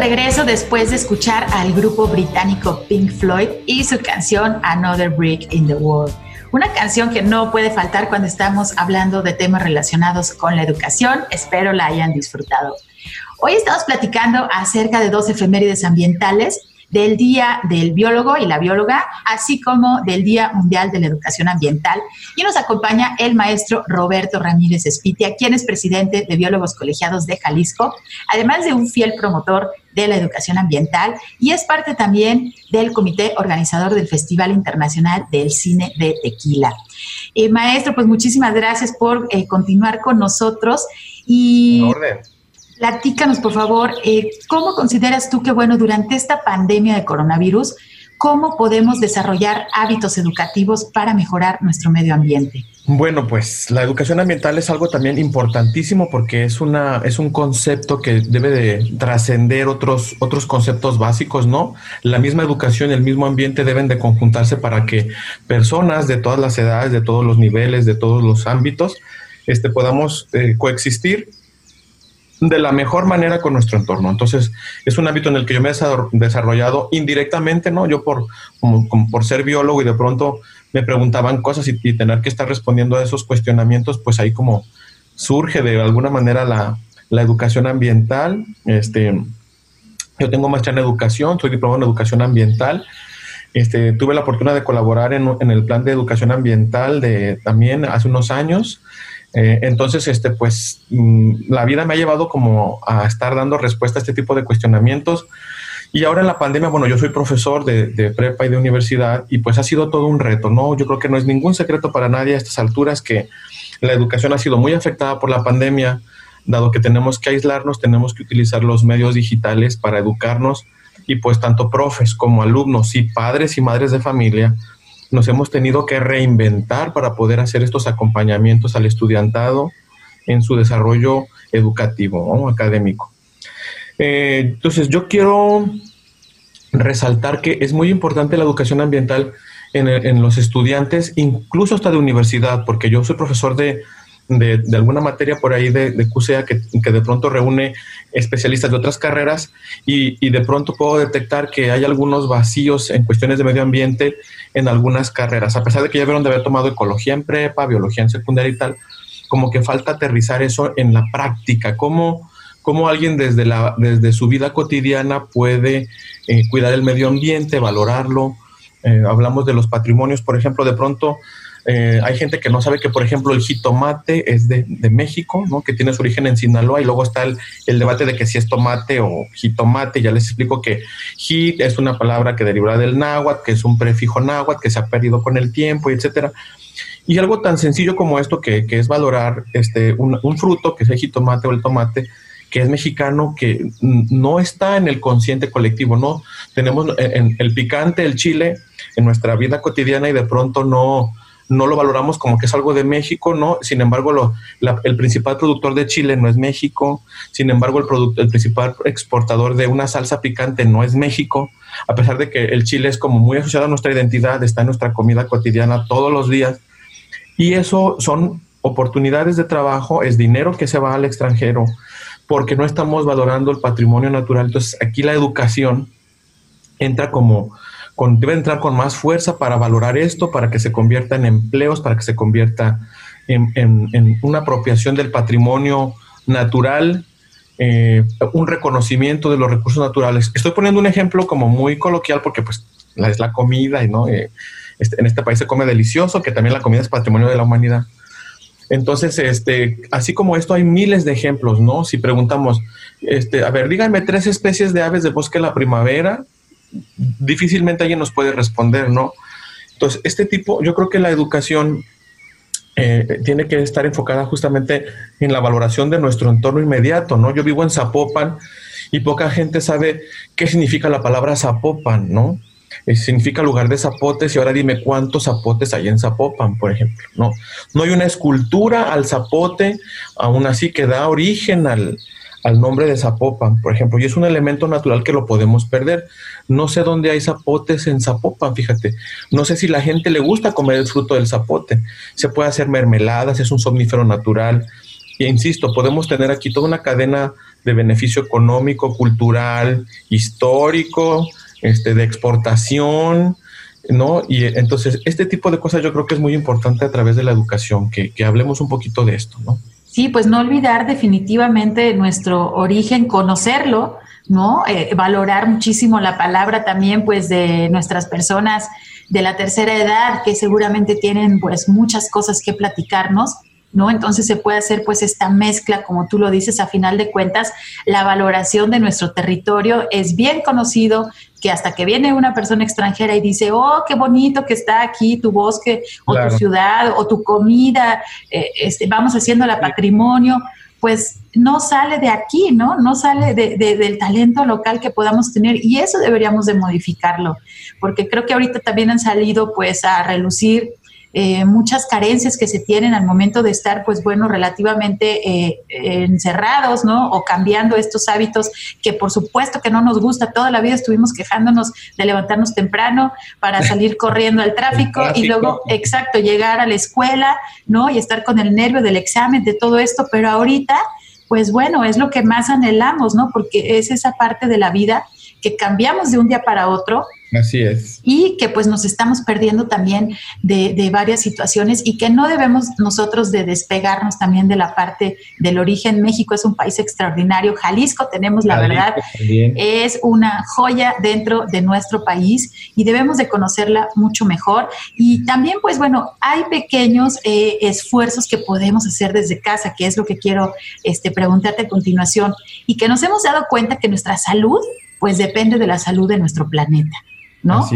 regreso después de escuchar al grupo británico Pink Floyd y su canción Another Brick in the Wall. Una canción que no puede faltar cuando estamos hablando de temas relacionados con la educación. Espero la hayan disfrutado. Hoy estamos platicando acerca de dos efemérides ambientales del Día del Biólogo y la Bióloga, así como del Día Mundial de la Educación Ambiental. Y nos acompaña el maestro Roberto Ramírez Espitia, quien es presidente de Biólogos Colegiados de Jalisco, además de un fiel promotor de la educación ambiental y es parte también del comité organizador del Festival Internacional del Cine de Tequila. Eh, maestro, pues muchísimas gracias por eh, continuar con nosotros y Platícanos, por favor, eh, ¿cómo consideras tú que, bueno, durante esta pandemia de coronavirus, cómo podemos desarrollar hábitos educativos para mejorar nuestro medio ambiente. Bueno, pues la educación ambiental es algo también importantísimo porque es una es un concepto que debe de trascender otros otros conceptos básicos, ¿no? La misma educación, el mismo ambiente deben de conjuntarse para que personas de todas las edades, de todos los niveles, de todos los ámbitos, este podamos eh, coexistir de la mejor manera con nuestro entorno. Entonces, es un hábito en el que yo me he desarrollado indirectamente, ¿no? Yo por, como, por ser biólogo y de pronto me preguntaban cosas y, tener que estar respondiendo a esos cuestionamientos, pues ahí como surge de alguna manera la, la educación ambiental. Este, yo tengo maestría en educación, soy diplomado en educación ambiental. Este, tuve la oportunidad de colaborar en, en, el plan de educación ambiental de también hace unos años. Eh, entonces, este, pues, mm, la vida me ha llevado como a estar dando respuesta a este tipo de cuestionamientos. Y ahora en la pandemia, bueno, yo soy profesor de, de, prepa y de universidad y pues ha sido todo un reto, ¿no? Yo creo que no es ningún secreto para nadie a estas alturas que la educación ha sido muy afectada por la pandemia, dado que tenemos que aislarnos, tenemos que utilizar los medios digitales para educarnos y pues tanto profes como alumnos y padres y madres de familia nos hemos tenido que reinventar para poder hacer estos acompañamientos al estudiantado en su desarrollo educativo o académico. Eh, entonces, yo quiero resaltar que es muy importante la educación ambiental en, en, los estudiantes, incluso hasta de universidad, porque yo soy profesor de de, alguna materia por ahí de, de CUSEA que, que, de pronto reúne especialistas de otras carreras y, y, de pronto puedo detectar que hay algunos vacíos en cuestiones de medio ambiente en algunas carreras, a pesar de que ya vieron de haber tomado ecología en prepa, biología en secundaria y tal, como que falta aterrizar eso en la práctica, cómo, cómo alguien desde, la, desde su vida cotidiana puede eh, cuidar el medio ambiente, valorarlo. Eh, hablamos de los patrimonios, por ejemplo, de pronto eh, hay gente que no sabe que, por ejemplo, el jitomate es de, México, ¿no? que tiene su origen en Sinaloa, y luego está el, debate de que si es tomate o jitomate. Ya les explico que jit es una palabra que deriva del náhuatl, que es un prefijo náhuatl que se ha perdido con el tiempo, etcétera. Y algo tan sencillo como esto, que, es valorar este, un, fruto, que es el jitomate o el tomate, que es mexicano, que no está en el consciente colectivo, ¿no? Tenemos en el picante, el chile, en nuestra vida cotidiana y de pronto no, no lo valoramos como que es algo de México, ¿no? Sin embargo, lo, el principal productor de Chile no es México, sin embargo, el, el principal exportador de una salsa picante no es México, a pesar de que el chile es como muy asociado a nuestra identidad, está en nuestra comida cotidiana todos los días. Y eso son oportunidades de trabajo, es dinero que se va al extranjero, porque no estamos valorando el patrimonio natural. Entonces, aquí la educación entra como debe entrar con más fuerza para valorar esto, para que se convierta en empleos, para que se convierta en, una apropiación del patrimonio natural, eh, un reconocimiento de los recursos naturales. Estoy poniendo un ejemplo como muy coloquial porque pues es la comida y no eh, este, en este país se come delicioso, que también la comida es patrimonio de la humanidad. Entonces, este, así como esto, hay miles de ejemplos, ¿no? Si preguntamos, este, a ver, díganme tres especies de aves de bosque en la primavera, difícilmente alguien nos puede responder, ¿no? Entonces, este tipo, yo creo que la educación eh, tiene que estar enfocada justamente en la valoración de nuestro entorno inmediato, ¿no? Yo vivo en Zapopan y poca gente sabe qué significa la palabra Zapopan, ¿no? Eh, significa lugar de zapotes y ahora dime cuántos zapotes hay en Zapopan, por ejemplo, ¿no? No hay una escultura al zapote, aún así que da origen al, al nombre de Zapopan, por ejemplo, y es un elemento natural que lo podemos perder. No sé dónde hay zapotes en Zapopan, fíjate. No sé si la gente le gusta comer el fruto del zapote. Se puede hacer mermeladas, es un somnífero natural. E insisto, podemos tener aquí toda una cadena de beneficio económico, cultural, histórico, este, de exportación, ¿no? Y entonces, este tipo de cosas yo creo que es muy importante a través de la educación, que, que hablemos un poquito de esto, ¿no? Sí, pues no olvidar definitivamente nuestro origen, conocerlo, ¿no? Eh, valorar muchísimo la palabra también, pues, de nuestras personas de la tercera edad, que seguramente tienen, pues, muchas cosas que platicarnos ¿no? Entonces se puede hacer pues esta mezcla, como tú lo dices, a final de cuentas, la valoración de nuestro territorio es bien conocido que hasta que viene una persona extranjera y dice, oh, qué bonito que está aquí tu bosque o tu ciudad o tu comida, eh, este, vamos haciendo la patrimonio, pues no sale de aquí, ¿no? No sale del talento local que podamos tener y eso deberíamos de modificarlo, porque creo que ahorita también han salido pues a relucir eh, muchas carencias que se tienen al momento de estar, pues bueno, relativamente eh, encerrados, ¿no? O cambiando estos hábitos que por supuesto que no nos gusta. Toda la vida estuvimos quejándonos de levantarnos temprano para (laughs) salir corriendo al tráfico, y luego, exacto, llegar a la escuela, ¿no? Y estar con el nervio del examen, de todo esto, pero ahorita, pues bueno, es lo que más anhelamos, ¿no? Porque es esa parte de la vida que cambiamos de un día para otro Así es. Y que pues nos estamos perdiendo también de, varias situaciones y que no debemos nosotros de despegarnos también de la parte del origen. México es un país extraordinario. Jalisco, tenemos la verdad, es una joya dentro de nuestro país y debemos de conocerla mucho mejor. Y también pues bueno, hay pequeños eh, esfuerzos que podemos hacer desde casa, que es lo que quiero este, preguntarte a continuación, y que nos hemos dado cuenta que nuestra salud pues depende de la salud de nuestro planeta. ¿no?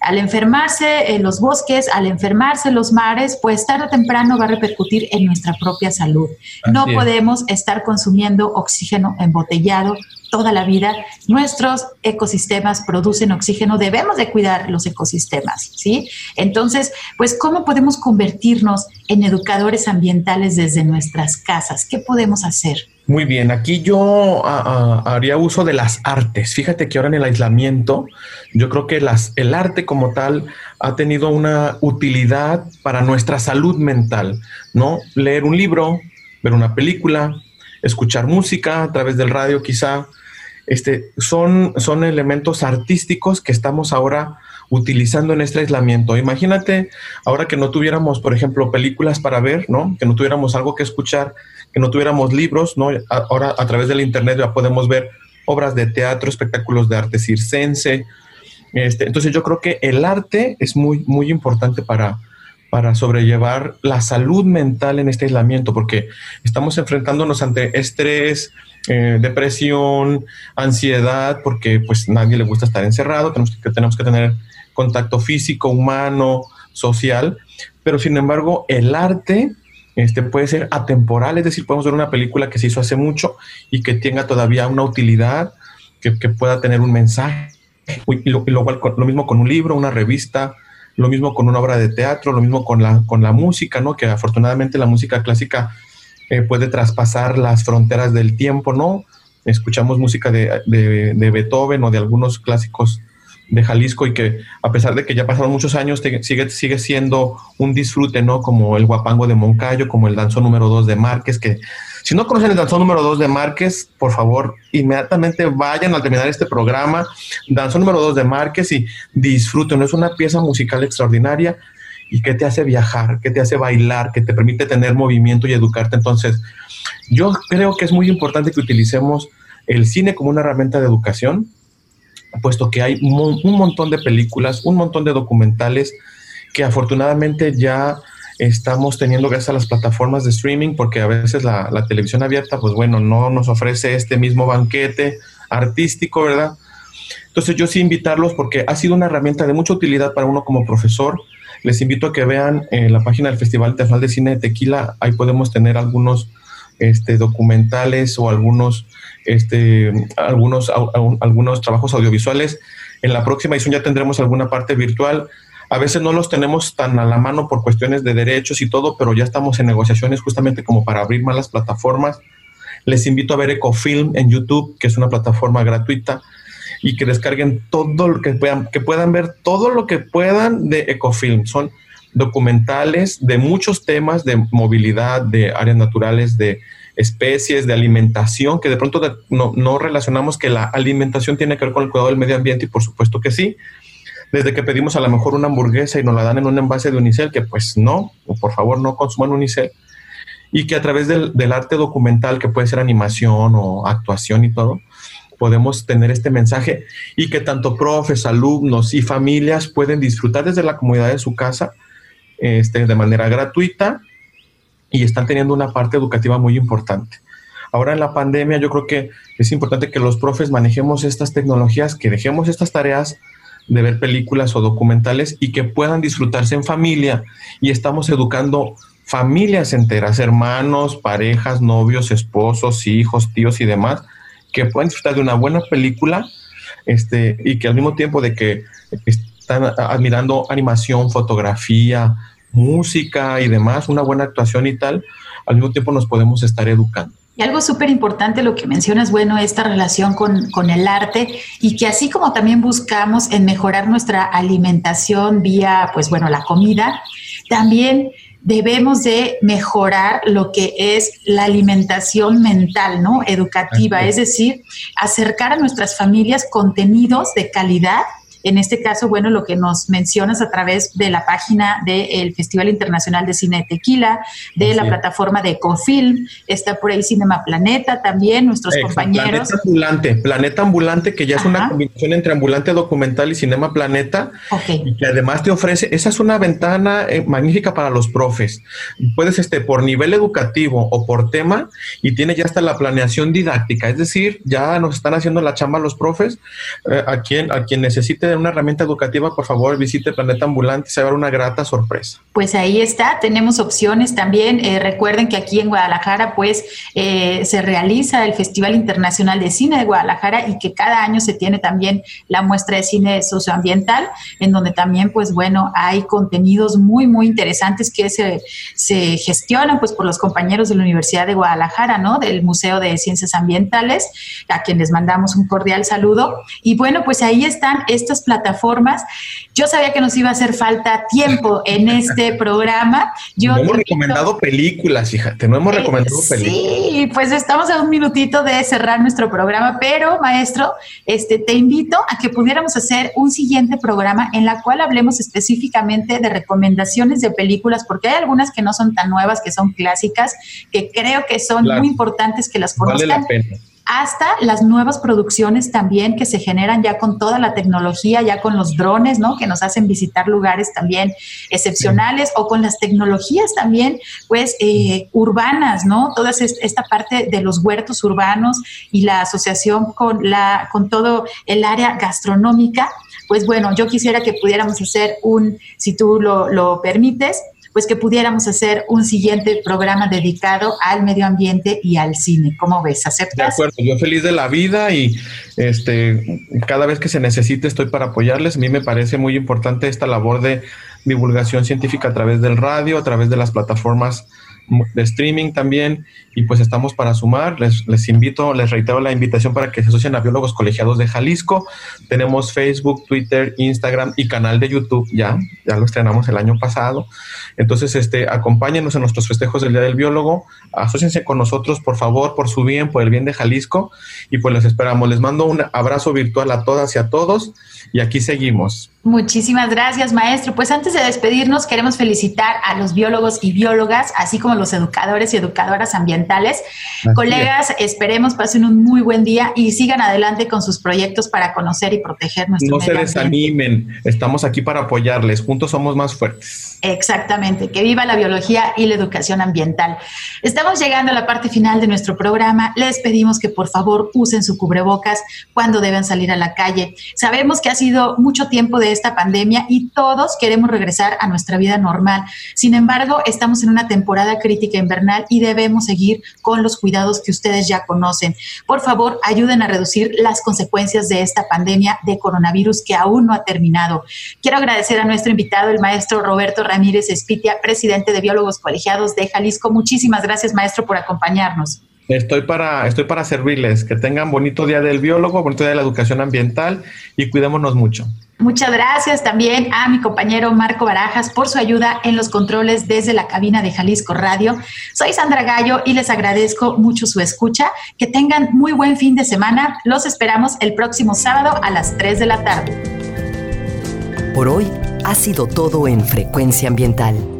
Al enfermarse en los bosques, al enfermarse en los mares, pues tarde o temprano va a repercutir en nuestra propia salud. no podemos estar consumiendo oxígeno embotellado toda la vida. Nuestros ecosistemas producen oxígeno, debemos de cuidar los ecosistemas, ¿sí? Entonces, pues, ¿cómo podemos convertirnos en educadores ambientales desde nuestras casas? ¿Qué podemos hacer? Muy bien, aquí yo ah, ah, haría uso de las artes. Fíjate que ahora en el aislamiento, yo creo que las, el arte como tal ha tenido una utilidad para nuestra salud mental, ¿no? Leer un libro, ver una película, escuchar música a través del radio quizá, este, son, son elementos artísticos que estamos ahora utilizando en este aislamiento. Imagínate ahora que no tuviéramos, por ejemplo, películas para ver, ¿no? Que no tuviéramos algo que escuchar, que no tuviéramos libros, ¿no? Ahora a través del internet ya podemos ver obras de teatro, espectáculos de arte circense. Este, entonces yo creo que el arte es muy, muy importante para, para sobrellevar la salud mental en este aislamiento, porque estamos enfrentándonos ante estrés, eh, depresión, ansiedad, porque pues nadie le gusta estar encerrado, tenemos que, tenemos que tener contacto físico, humano, social, pero sin embargo el arte este, puede ser atemporal, es decir, podemos ver una película que se hizo hace mucho y que tenga todavía una utilidad, que, pueda tener un mensaje, y lo, lo mismo con un libro, una revista, lo mismo con una obra de teatro, lo mismo con la, con la música, ¿no? Que afortunadamente la música clásica eh, puede traspasar las fronteras del tiempo, ¿no? Escuchamos música de, de, Beethoven o de algunos clásicos de Jalisco y que a pesar de que ya pasaron muchos años, sigue, sigue siendo un disfrute, ¿no? Como el guapango de Moncayo, como el danzón número 2 de Márquez, que si no conocen el danzón número 2 de Márquez, por favor, inmediatamente vayan al terminar este programa, danzón número 2 de Márquez y disfruten. Es una pieza musical extraordinaria y que te hace viajar, que te hace bailar, que te permite tener movimiento y educarte. Entonces, yo creo que es muy importante que utilicemos el cine como una herramienta de educación, puesto que hay un montón de películas, un montón de documentales que afortunadamente ya estamos teniendo gracias a las plataformas de streaming, porque a veces la, televisión abierta, pues bueno, no nos ofrece este mismo banquete artístico, ¿verdad? Entonces yo sí invitarlos porque ha sido una herramienta de mucha utilidad para uno como profesor. Les invito a que vean en la página del Festival Internacional de Cine de Tequila, ahí podemos tener algunos este, documentales o algunos, este, algunos, algunos trabajos audiovisuales. En la próxima edición ya tendremos alguna parte virtual a veces no los tenemos tan a la mano por cuestiones de derechos y todo, pero ya estamos en negociaciones justamente como para abrir más las plataformas. Les invito a ver Ecofilm en YouTube, que es una plataforma gratuita, y que descarguen todo lo que puedan, que puedan ver todo lo que puedan de Ecofilm. Son documentales de muchos temas de movilidad, de áreas naturales, de especies, de alimentación, que de pronto no, no relacionamos que la alimentación tiene que ver con el cuidado del medio ambiente y por supuesto que sí, desde que pedimos a lo mejor una hamburguesa y nos la dan en un envase de unicel, que pues no, por favor no consuman unicel, y que a través del, arte documental, que puede ser animación o actuación y todo, podemos tener este mensaje y que tanto profes, alumnos y familias pueden disfrutar desde la comunidad de su casa este, de manera gratuita y están teniendo una parte educativa muy importante. Ahora en la pandemia yo creo que es importante que los profes manejemos estas tecnologías, que dejemos estas tareas de ver películas o documentales y que puedan disfrutarse en familia. Y estamos educando familias enteras, hermanos, parejas, novios, esposos, hijos, tíos y demás, que pueden disfrutar de una buena película este, y que al mismo tiempo de que están admirando animación, fotografía, música y demás, una buena actuación y tal, al mismo tiempo nos podemos estar educando. Y algo súper importante lo que mencionas, bueno, esta relación con, con, el arte y que así como también buscamos en mejorar nuestra alimentación vía, pues bueno, la comida, también debemos de mejorar lo que es la alimentación mental, ¿no? Educativa, es decir, acercar a nuestras familias contenidos de calidad en este caso, bueno, lo que nos mencionas a través de la página del Festival Internacional de Cine de Tequila, de la plataforma de Ecofilm, está por ahí Cinema Planeta también, nuestros compañeros. Planeta Ambulante, Planeta Ambulante, que ya es una combinación entre ambulante documental y Cinema Planeta, y que además te ofrece, esa es una ventana eh, magnífica para los profes. Puedes, este, por nivel educativo o por tema, y tiene ya hasta la planeación didáctica, es decir, ya nos están haciendo la chamba los profes, eh, a quien, a quien necesite una herramienta educativa, por favor visite Planeta Ambulante y se va a una grata sorpresa. Pues ahí está, tenemos opciones también. Eh, recuerden que aquí en Guadalajara pues eh, se realiza el Festival Internacional de Cine de Guadalajara y que cada año se tiene también la muestra de cine socioambiental, en donde también pues bueno, hay contenidos muy, muy interesantes que se, se gestionan pues por los compañeros de la Universidad de Guadalajara, ¿no? Del Museo de Ciencias Ambientales, a quien les mandamos un cordial saludo. Y bueno, pues ahí están estas plataformas. Yo sabía que nos iba a hacer falta tiempo en este (laughs) programa. Yo no hemos recomendado películas, fíjate, no hemos eh, recomendado películas. Sí, pues estamos a un minutito de cerrar nuestro programa, pero maestro, este, te invito a que pudiéramos hacer un siguiente programa en la cual hablemos específicamente de recomendaciones de películas, porque hay algunas que no son tan nuevas, que son clásicas, que creo que son muy importantes que las conozcan. Vale la pena hasta las nuevas producciones también que se generan ya con toda la tecnología, ya con los drones, ¿no? Que nos hacen visitar lugares también excepcionales o con las tecnologías también, pues, eh, urbanas, ¿no? Toda esta parte de los huertos urbanos y la asociación con, la, con todo el área gastronómica. Pues bueno, yo quisiera que pudiéramos hacer un, si tú lo, lo permites, pues que pudiéramos hacer un siguiente programa dedicado al medio ambiente y al cine. ¿Cómo ves? ¿Aceptas? De acuerdo, yo feliz de la vida y este cada vez que se necesite estoy para apoyarles. A mí me parece muy importante esta labor de divulgación científica a través del radio, a través de las plataformas de streaming también y pues estamos para sumar. Les, les, invito, les reitero la invitación para que se asocien a Biólogos Colegiados de Jalisco. Tenemos Facebook, Twitter, Instagram y canal de YouTube ya, ya lo estrenamos el año pasado. Entonces, este, acompáñenos en nuestros festejos del Día del Biólogo, asóciense con nosotros, por favor, por su bien, por el bien de Jalisco y pues les esperamos. Les mando un abrazo virtual a todas y a todos y aquí seguimos. Muchísimas gracias, maestro. Pues antes de despedirnos, queremos felicitar a los biólogos y biólogas, así como los educadores y educadoras ambientales. Colegas, esperemos pasen un muy buen día y sigan adelante con sus proyectos para conocer y proteger nuestro No se desanimen, estamos aquí para apoyarles, juntos somos más fuertes. Exactamente, que viva la biología y la educación ambiental. Estamos llegando a la parte final de nuestro programa. Les pedimos que por favor usen su cubrebocas cuando deben salir a la calle. Sabemos que ha sido mucho tiempo de esta pandemia y todos queremos regresar a nuestra vida normal. Sin embargo, estamos en una temporada crítica invernal y debemos con los cuidados que ustedes ya conocen. Por favor, ayuden a reducir las consecuencias de esta pandemia de coronavirus que aún no ha terminado. Quiero agradecer a nuestro invitado, el maestro Roberto Ramírez Espitia, presidente de Biólogos Colegiados de Jalisco. Muchísimas gracias, maestro, por acompañarnos. Estoy para, estoy para servirles. Que tengan bonito día del biólogo, bonito día de la educación ambiental y cuidémonos mucho. Muchas gracias también a mi compañero Marco Barajas por su ayuda en los controles desde la cabina de Jalisco Radio. Soy Sandra Gallo y les agradezco mucho su escucha. Que tengan muy buen fin de semana. Los esperamos el próximo sábado a las 3 de la tarde. Por hoy ha sido todo en Frecuencia Ambiental.